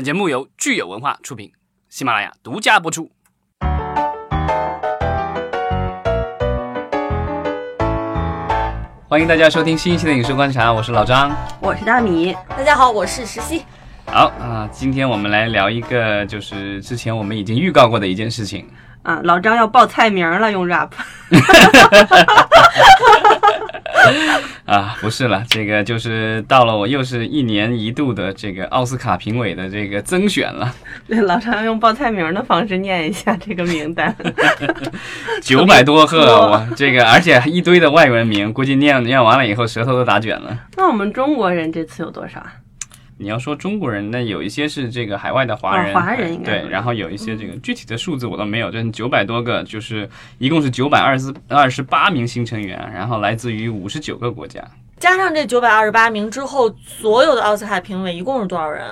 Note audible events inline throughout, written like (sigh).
本节目由聚友文化出品，喜马拉雅独家播出。欢迎大家收听新一期的影视观察，我是老张。我是大米，大家好，我是石溪。好啊，今天我们来聊一个，就是之前我们已经预告过的一件事情。啊，老张要报菜名了，用 rap。(laughs) (laughs) 啊，不是了，这个就是到了我又是一年一度的这个奥斯卡评委的这个增选了。对，(laughs) 老常用报菜名的方式念一下这个名单。(laughs) 九百多个，我这个，而且一堆的外文名，估计念念完了以后舌头都打卷了。那我们中国人这次有多少？你要说中国人，那有一些是这个海外的华人，华人应该对，然后有一些这个具体的数字我都没有，就是九百多个，就是一共是九百二十二十八名新成员，然后来自于五十九个国家，加上这九百二十八名之后，所有的奥斯卡评委一共是多少人？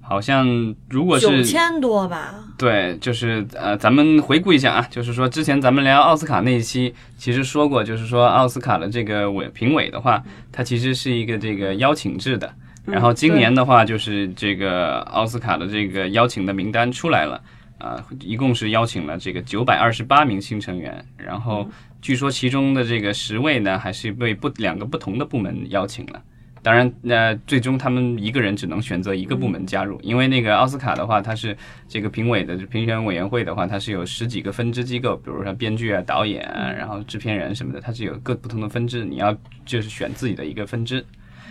好像如果是九千多吧？对，就是呃，咱们回顾一下啊，就是说之前咱们聊奥斯卡那一期，其实说过，就是说奥斯卡的这个委评委的话，它其实是一个这个邀请制的。然后今年的话，就是这个奥斯卡的这个邀请的名单出来了，啊，一共是邀请了这个九百二十八名新成员。然后据说其中的这个十位呢，还是被不两个不同的部门邀请了。当然，那最终他们一个人只能选择一个部门加入，因为那个奥斯卡的话，它是这个评委的评选委员会的话，它是有十几个分支机构，比如说编剧啊、导演啊，然后制片人什么的，它是有各不同的分支，你要就是选自己的一个分支。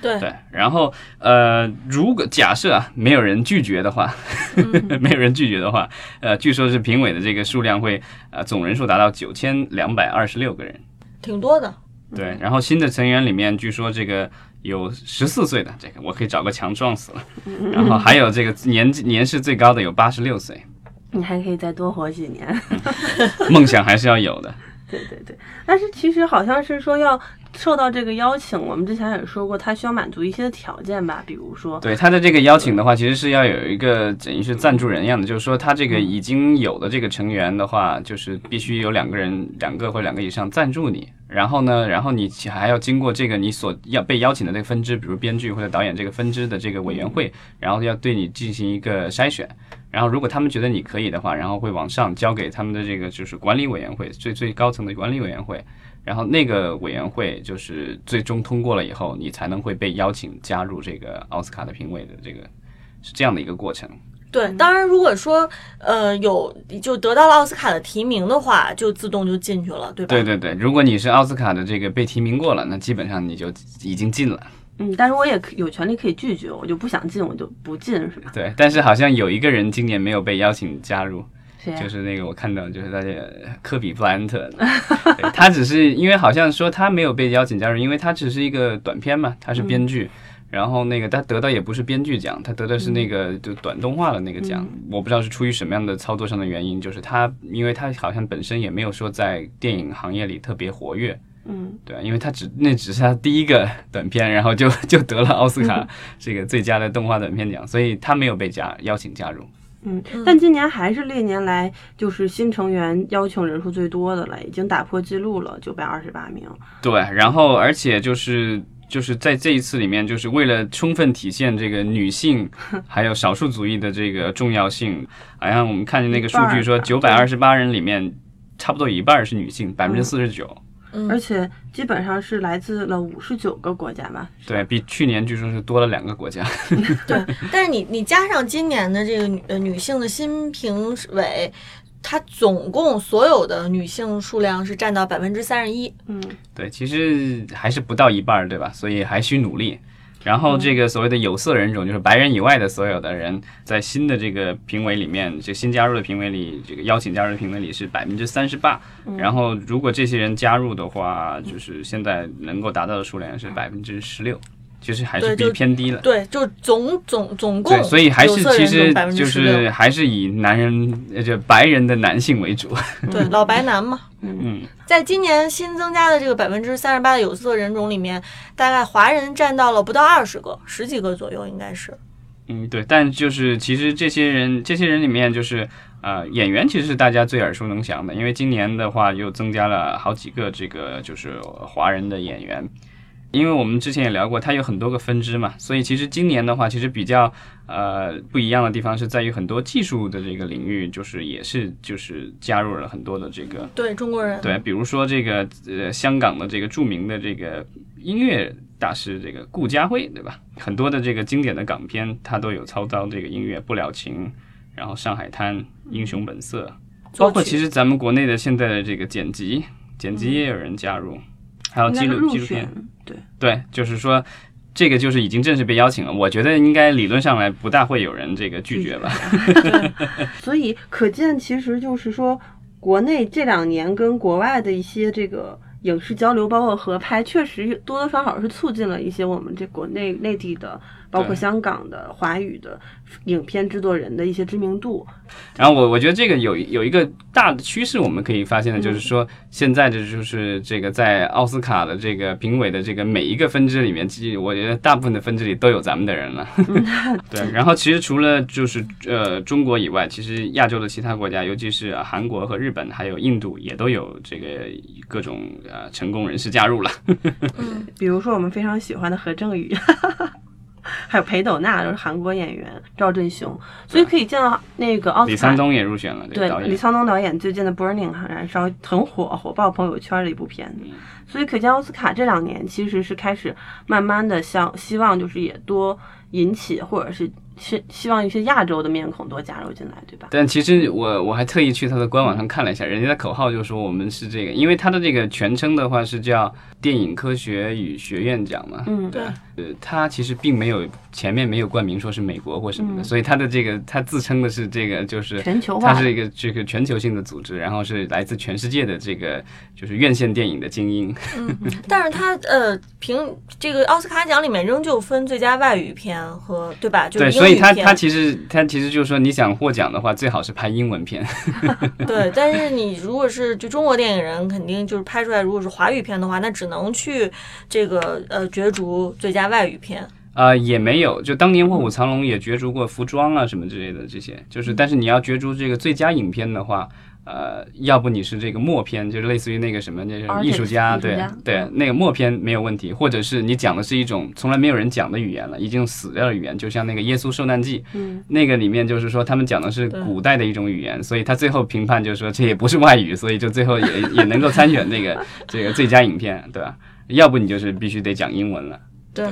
对。对，然后呃，如果假设啊没有人拒绝的话，(laughs) 没有人拒绝的话，呃，据说是评委的这个数量会呃总人数达到九千两百二十六个人，挺多的。对，然后新的成员里面，据说这个有十四岁的，这个我可以找个墙撞死了，然后还有这个年纪年事最高的有八十六岁，你还可以再多活几年，梦想还是要有的。(laughs) 对对对，但是其实好像是说要受到这个邀请，我们之前也说过，他需要满足一些条件吧，比如说，对他的这个邀请的话，其实是要有一个等于是赞助人一样的，就是说他这个已经有的这个成员的话，就是必须有两个人，两个或两个以上赞助你，然后呢，然后你还要经过这个你所要被邀请的那个分支，比如编剧或者导演这个分支的这个委员会，然后要对你进行一个筛选。然后，如果他们觉得你可以的话，然后会往上交给他们的这个就是管理委员会，最最高层的管理委员会。然后那个委员会就是最终通过了以后，你才能会被邀请加入这个奥斯卡的评委的这个是这样的一个过程。对，当然如果说呃有就得到了奥斯卡的提名的话，就自动就进去了，对吧？对对对，如果你是奥斯卡的这个被提名过了，那基本上你就已经进了。嗯，但是我也有权利可以拒绝，我就不想进，我就不进，是吧？对，但是好像有一个人今年没有被邀请加入，就是那个我看到就是大家科比布莱恩特，他只是因为好像说他没有被邀请加入，因为他只是一个短片嘛，他是编剧。然后那个他得到也不是编剧奖，他得的是那个就短动画的那个奖，我不知道是出于什么样的操作上的原因，就是他因为他好像本身也没有说在电影行业里特别活跃，嗯，对，因为他只那只是他第一个 (laughs) 短片，然后就就得了奥斯卡 (laughs) 这个最佳的动画短片奖，所以他没有被加邀请加入。嗯，但今年还是历年来就是新成员邀请人数最多的了，已经打破记录了，九百二十八名。对，然后而且就是就是在这一次里面，就是为了充分体现这个女性 (laughs) 还有少数族裔的这个重要性，好像我们看见那个数据说，九百二十八人里面，差不多一半是女性，百分之四十九。嗯而且基本上是来自了五十九个国家吧。对比去年据说是多了两个国家，(laughs) 对，(laughs) 但是你你加上今年的这个女呃女性的新评委，它总共所有的女性数量是占到百分之三十一。嗯，对，其实还是不到一半儿，对吧？所以还需努力。然后这个所谓的有色人种，就是白人以外的所有的人，在新的这个评委里面，就新加入的评委里，这个邀请加入的评委里是百分之三十八。然后如果这些人加入的话，就是现在能够达到的数量是百分之十六，其实还是比偏低了。对，就总总总共，所以还是其实就是还是以男人，呃，就白人的男性为主。(laughs) 对老白男嘛。嗯，在今年新增加的这个百分之三十八的有色人种里面，大概华人占到了不到二十个，十几个左右应该是。嗯，对，但就是其实这些人，这些人里面就是呃，演员其实是大家最耳熟能详的，因为今年的话又增加了好几个这个就是华人的演员，因为我们之前也聊过，它有很多个分支嘛，所以其实今年的话，其实比较呃不一样的地方是在于很多技术的这个领域，就是也是就是加入了很多的这个对中国人，对，比如说这个呃香港的这个著名的这个音乐大师这个顾嘉辉，对吧？很多的这个经典的港片，他都有操刀这个音乐，《不了情》，然后《上海滩》，《英雄本色》，包括其实咱们国内的现在的这个剪辑，剪辑也有人加入，还有纪录纪录片，，对，对，就是说。这个就是已经正式被邀请了，我觉得应该理论上来不大会有人这个拒绝吧。(laughs) 所以可见，其实就是说，国内这两年跟国外的一些这个影视交流，包括合拍，确实多多少少是促进了一些我们这国内内地的，包括香港的华语的影片制作人的一些知名度。然后我我觉得这个有有一个大的趋势，我们可以发现的就是说，现在的就是这个在奥斯卡的这个评委的这个每一个分支里面，其实我觉得大部分的分支里都有咱们的人了。(laughs) (laughs) 对，然后其实除了就是呃中国以外，其实亚洲的其他国家，尤其是呃韩国和日本，还有印度，也都有这个各种呃成功人士加入了。(laughs) 比如说我们非常喜欢的何正宇，(laughs) 还有裴斗娜，都是韩国演员赵振雄，所以可以见到那个奥斯卡李沧东也入选了这个对。李沧东导演最近的《Burning》哈燃烧很火，火爆朋友圈的一部片嗯子。所以可见奥斯卡这两年其实是开始慢慢的向希望就是也多引起或者是希希望一些亚洲的面孔多加入进来，对吧？但其实我我还特意去他的官网上看了一下，人家的口号就说我们是这个，因为他的这个全称的话是叫电影科学与学院奖嘛，嗯对，呃，他其实并没有前面没有冠名说是美国或什么的，所以他的这个他自称的是这个就是全球化。它是一个这个全球性的组织，然后是来自全世界的这个就是院线电影的精英，但是他呃凭这个奥斯卡奖里面仍旧分最佳外语片和对吧？(laughs) 就是对，所以他他其实他其实就是说你想获奖的话，最好是拍英文片，(laughs) 对，但是你如果是就中国电影人，肯定就是拍出来，如果是华语片的话，那只能去这个呃角逐最佳外语片。啊、也没有，就当年《卧虎藏龙》也角逐过服装啊什么之类的这些，就是但是你要角逐这个最佳影片的话，呃，要不你是这个默片，就是类似于那个什么那个艺术家，对家对，那个默片没有问题，或者是你讲的是一种从来没有人讲的语言了，已经死掉的语言，就像那个《耶稣受难记》，嗯，那个里面就是说他们讲的是古代的一种语言，所以他最后评判就是说这也不是外语，所以就最后也也能够参选那个这个最佳影片，对吧？要不你就是必须得讲英文了。对，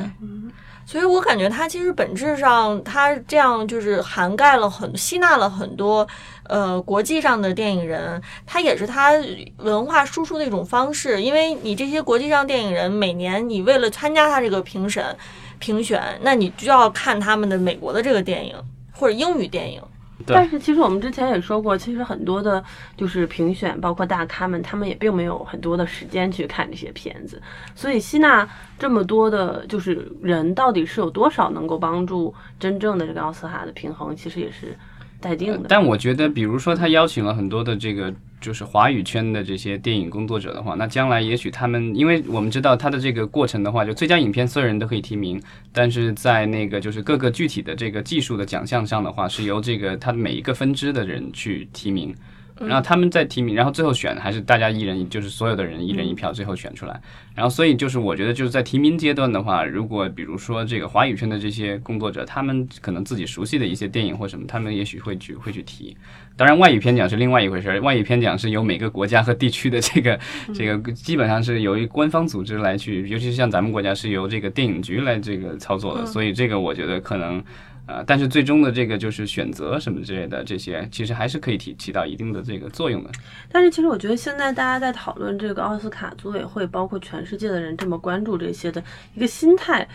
所以我感觉它其实本质上，它这样就是涵盖了很吸纳了很多呃国际上的电影人，它也是它文化输出的一种方式。因为你这些国际上电影人，每年你为了参加他这个评审评选，那你就要看他们的美国的这个电影或者英语电影。对但是其实我们之前也说过，其实很多的就是评选，包括大咖们，他们也并没有很多的时间去看这些片子，所以吸纳这么多的，就是人到底是有多少能够帮助真正的这个奥斯卡的平衡，其实也是待定的。但我觉得，比如说他邀请了很多的这个就是华语圈的这些电影工作者的话，那将来也许他们，因为我们知道他的这个过程的话，就最佳影片所有人都可以提名，但是在那个就是各个具体的这个技术的奖项上的话，是由这个他每一个分支的人去提名。然后他们在提名，然后最后选还是大家一人，就是所有的人一人一票，最后选出来。然后所以就是我觉得就是在提名阶段的话，如果比如说这个华语圈的这些工作者，他们可能自己熟悉的一些电影或什么，他们也许会去会去提。当然，外语片奖是另外一回事儿，外语片奖是由每个国家和地区的这个这个基本上是由于官方组织来去，尤其是像咱们国家是由这个电影局来这个操作的，所以这个我觉得可能。呃，但是最终的这个就是选择什么之类的，这些其实还是可以起起到一定的这个作用的。但是其实我觉得现在大家在讨论这个奥斯卡组委会，包括全世界的人这么关注这些的一个心态，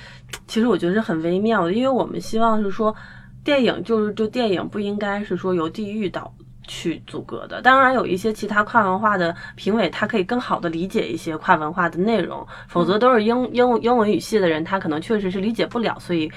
其实我觉得是很微妙的，因为我们希望是说，电影就是就电影不应该是说由地域导。去阻隔的，当然有一些其他跨文化的评委，他可以更好的理解一些跨文化的内容，否则都是英英英文语系的人，他可能确实是理解不了，所以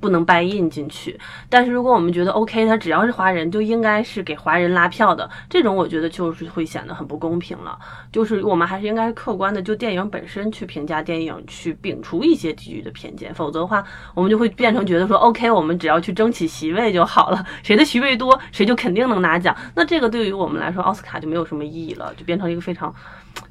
不能 buy in 进去。但是如果我们觉得 OK，他只要是华人就应该是给华人拉票的，这种我觉得就是会显得很不公平了。就是我们还是应该客观的就电影本身去评价电影，去摒除一些地域的偏见，否则的话，我们就会变成觉得说 OK，我们只要去争取席位就好了，谁的席位多，谁就肯定能拿奖。那这个对于我们来说，奥斯卡就没有什么意义了，就变成一个非常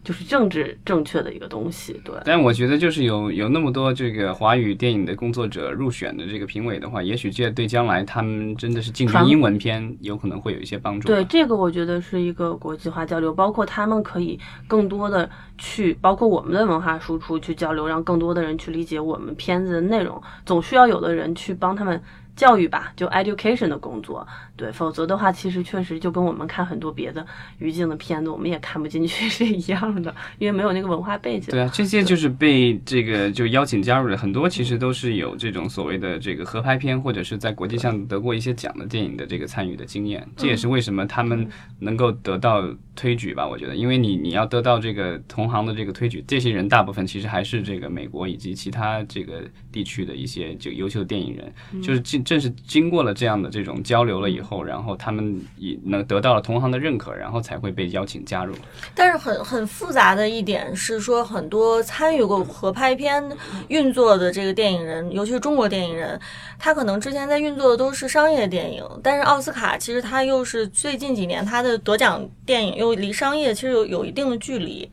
就是政治正确的一个东西。对，但我觉得就是有有那么多这个华语电影的工作者入选的这个评委的话，也许这对将来他们真的是竞争传英文片有可能会有一些帮助。对，这个我觉得是一个国际化交流，包括他们可以更多的去，包括我们的文化输出去交流，让更多的人去理解我们片子的内容。总需要有的人去帮他们教育吧，就 education 的工作。对，否则的话，其实确实就跟我们看很多别的语境的片子，我们也看不进去是一样的，因为没有那个文化背景。对啊，这些就是被这个就邀请加入的很多，其实都是有这种所谓的这个合拍片，或者是在国际上得过一些奖的电影的这个参与的经验。这也是为什么他们能够得到推举吧？我觉得，因为你你要得到这个同行的这个推举，这些人大部分其实还是这个美国以及其他这个地区的一些就优秀的电影人，就是经正是经过了这样的这种交流了以后，然后他们也能得到了同行的认可，然后才会被邀请加入。但是很很复杂的一点是说，很多参与过合拍片运作的这个电影人，尤其是中国电影人，他可能之前在运作的都是商业电影，但是奥斯卡其实他又是最近几年他的得奖电影又离商业其实有有一定的距离。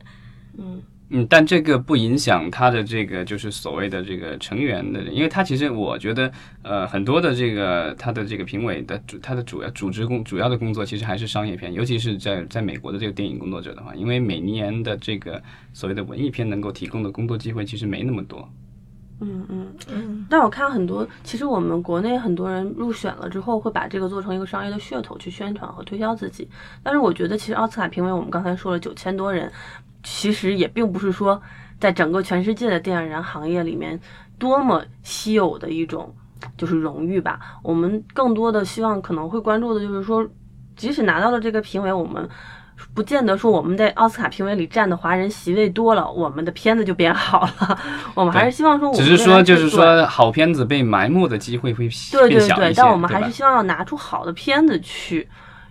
嗯，但这个不影响他的这个就是所谓的这个成员的，因为他其实我觉得，呃，很多的这个他的这个评委的主他的主要组织工主要的工作其实还是商业片，尤其是在在美国的这个电影工作者的话，因为每年的这个所谓的文艺片能够提供的工作机会其实没那么多。嗯嗯。嗯，但我看很多，其实我们国内很多人入选了之后，会把这个做成一个商业的噱头去宣传和推销自己。但是我觉得，其实奥斯卡评委，我们刚才说了九千多人，其实也并不是说在整个全世界的电影人行业里面多么稀有的一种就是荣誉吧。我们更多的希望可能会关注的就是说，即使拿到了这个评委，我们。不见得说我们在奥斯卡评委里占的华人席位多了，我们的片子就变好了。(laughs) 我们还是希望说我们只是说就是说好片子被埋没的机会会对对对，变小一些，但我们还是希望要拿出好的片子去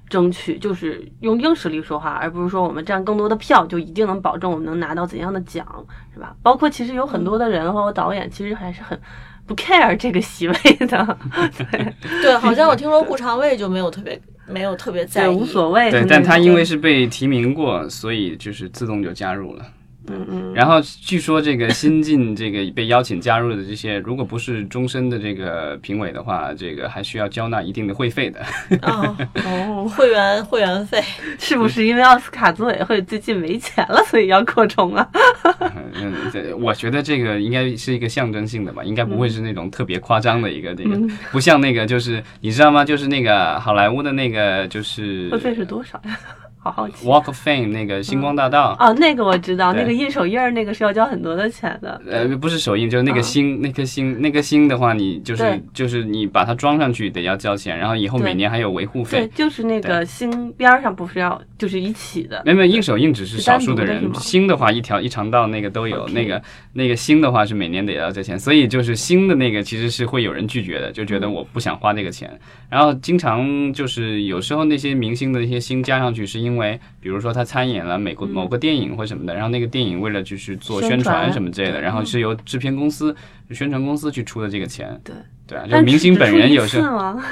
争取，就是用硬实力说话，而不是说我们占更多的票就一定能保证我们能拿到怎样的奖，是吧？包括其实有很多的人和导演其实还是很不 care 这个席位的，(laughs) 对对，好像我听说顾长卫就没有特别没有特别在对，意，无所谓。对，但他因为是被提名过，所以就是自动就加入了。嗯嗯，然后据说这个新晋这个被邀请加入的这些，如果不是终身的这个评委的话，这个还需要交纳一定的会费的。啊，(laughs) 哦，会员会员费，是不是因为奥斯卡组委会最近没钱了，所以要扩充啊？(laughs) 嗯，这我觉得这个应该是一个象征性的吧，应该不会是那种特别夸张的一个这个，(laughs) 不像那个就是你知道吗？就是那个好莱坞的那个就是会费是多少呀？好好奇。Walk of Fame 那个星光大道。哦，那个我知道，那个印手印儿那个是要交很多的钱的。呃，不是手印，就是那个星，那颗星，那颗星的话，你就是就是你把它装上去得要交钱，然后以后每年还有维护费对费。，就是那个星边儿上不是要就是一起的。没有没有，印手印只是是少数的人星的话一条一长道那个都有那个那个星的话是每年得要交钱，所以就是星的那个其实是会有人拒绝的，就觉得嗯我不想花那个钱。然后经常就是有时候那些明星的那些星加上去，是因为比如说他参演了美国某个电影或什么的，然后那个电影为了就是做宣宣传传什么之类的，然后是由制片公司、宣传公司去出的这个钱。对对啊，就明星本人有时候次吗？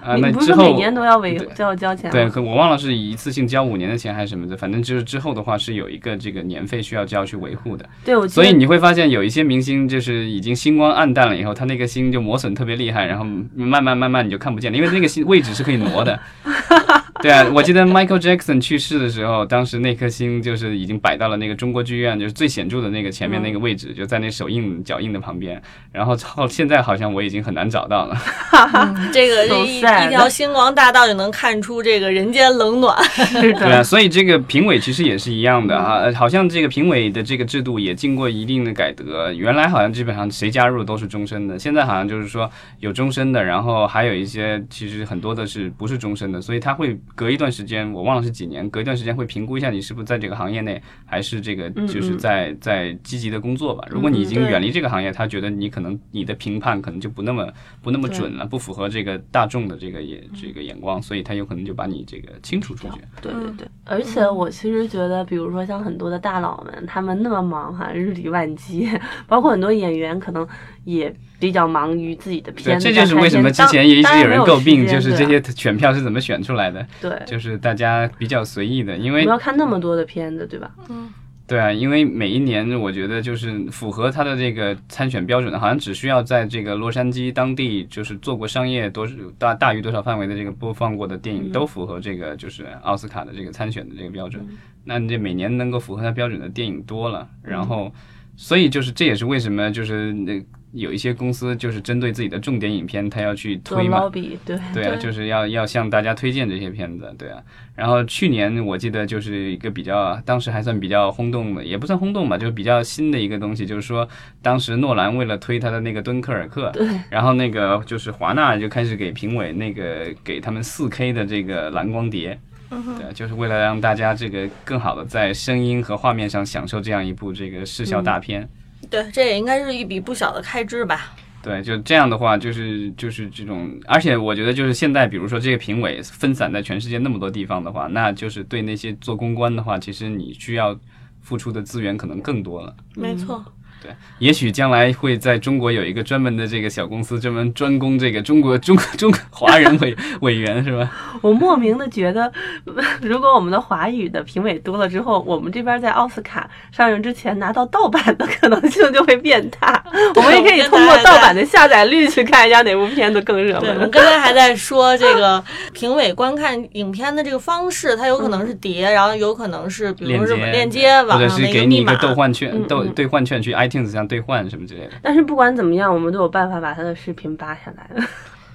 啊，(laughs) 你那之后每年都要为都要交钱吗？对，可我忘了是一次性交五年的钱还是什么的，反正就是之后的话是有一个这个年费需要交去维护的，对，我所以你会发现有一些明星就是已经星光暗淡了以后，他那个星就磨损特别厉害，然后慢慢慢慢你就看不见了，因为那个星位置是可以挪的。(laughs) (laughs) 对啊，我记得 Michael Jackson 去世的时候，当时那颗星就是已经摆到了那个中国剧院，就是最显著的那个前面那个位置，就在那手印脚印的旁边。然后到现在好像我已经很难找到了。(laughs) 这个 So 一一条星光大道就能看出这个人间冷暖。是 (laughs) 对啊，所以这个评委其实也是一样的啊，呃好像这个评委的这个制度也经过一定的改革。原来好像基本上谁加入都是终身的，现在好像就是说有终身的，然后还有一些其实很多的是不是终身的，所以他会隔一段时间，我忘了是几年，隔一段时间会评估一下你是不是在这个行业内，还是这个嗯就是嗯在在积极的工作吧。如果你已经远离这个行业，他觉得你可能你的评判可能就不那么不那么准了，不符合这个大众的这个眼这个眼光，所以他有可能就把你这个清除出去。对对对。而且我其实觉得，比如说像很多的大佬们，他们那么忙哈，日理万机，(laughs) 包括很多演员可能也比较忙于自己的，片子。这就是为什么之前也一直有人诟病，就是这些些选票是怎么选出来的，对。就是大家比较随意的，因为我们要看那么多的片子，对吧？嗯对啊，因为每一年我觉得就是符合他的这个参选标准的，好像只需要在这个洛杉矶当地就是做过商业多大大于多少范围的这个播放过的电影都符合这个就是奥斯卡的这个参选的这个标准。那你这每年能够符合他标准的电影多了，然后所以就是这也是为什么就是那。有一些公司就是针对自己的重点影片，他要去推嘛，对。对啊，就是要要向大家推荐这些片子，对啊。然后去年我记得就是一个比较，当时还算比较轰动的，也不算轰动吧，就是比较新的一个东西，就是说当时诺兰为了推他的那个《敦刻尔克》，对，然后那个就是华纳就开始给评委那个给他们四 K 的这个蓝光碟，对，就是为了让大家这个更好的在声音和画面上享受这样一部这个视效大片。对，这也应该是一笔不小的开支吧。对，就这样的话，就是就是这种，而且我觉得就是现在，比如说这个评委分散在全世界那么多地方的话，那就是对那些做公关的话，其实你需要付出的资源可能更多了。没错。对，也许将来会在中国有一个专门的这个小公司，专门专攻这个中国 (laughs) 中中华人委 (laughs) 委员，是吧？我莫名的觉得，(laughs) 如果我们的华语的评委多了之后，我们这边在奥斯卡上映之前拿到盗版的可能性就会变大。我们也可以通过盗版的下载率去看一下哪部片子更热门。我们刚才还在说这个评委观看影片的这个方式，它有可能是碟，然后有可能是比如说链接，或者是给你一个兑换券，兑兑换券去 i。Teams 上兑换什么之类的，但是不管怎么样，我们都有办法把他的视频扒下来。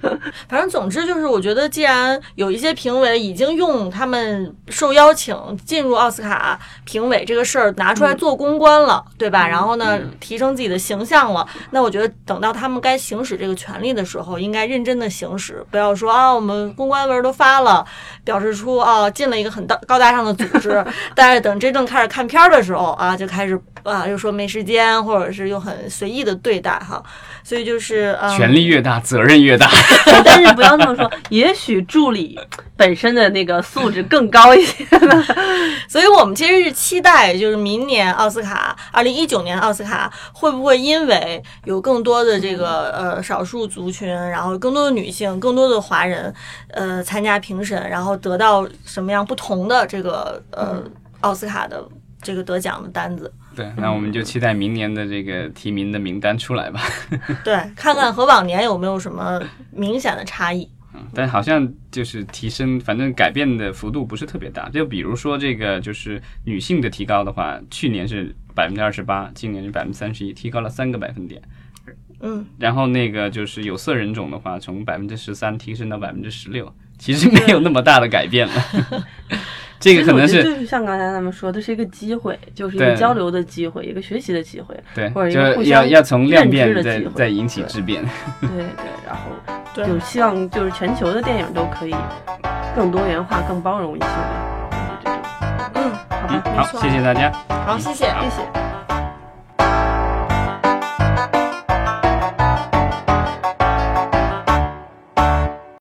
(laughs) 反正总之就是，我觉得既然有一些评委已经用他们受邀请进入奥斯卡评委这个事儿拿出来做公关了，对吧？然后呢，提升自己的形象了，那我觉得等到他们该行使这个权利的时候，应该认真的行使，不要说啊，我们公关文都发了，表示出啊进了一个很大高大上的组织，(laughs) 但是等真正开始看片儿的时候啊，就开始啊又说没时间，或者是又很随意的对待哈。所以就是呃，权力越大，责任越大。(laughs) 但是不要那么说，也许助理本身的那个素质更高一些呢。(laughs) 所以我们其实是期待，就是明年奥斯卡，二零一九年奥斯卡会不会因为有更多的这个呃少数族群，然后更多的女性，更多的华人，呃参加评审，然后得到什么样不同的这个呃奥斯卡的这个得奖的单子。对，那我们就期待明年的这个提名的名单出来吧。(laughs) 对，看看和往年有没有什么明显的差异。嗯，但好像就是提升，反正改变的幅度不是特别大。就比如说这个，就是女性的提高的话，去年是百分之二十八，今年是百分之三十一，提高了三个百分点。嗯，然后那个就是有色人种的话，从百分之十三提升到百分之十六，其实没有那么大的改变了。(laughs) 这个可能是就是像刚才他们说的，是一个机会，就是一个交流的机会，一个学习的机会，对，或者一个互相认知的机会，再引起质变。对对，(laughs) 然后就希望就是全球的电影都可以更多元化、更包容一些吧，就这种。嗯，好，谢谢大家。好，谢谢，谢谢。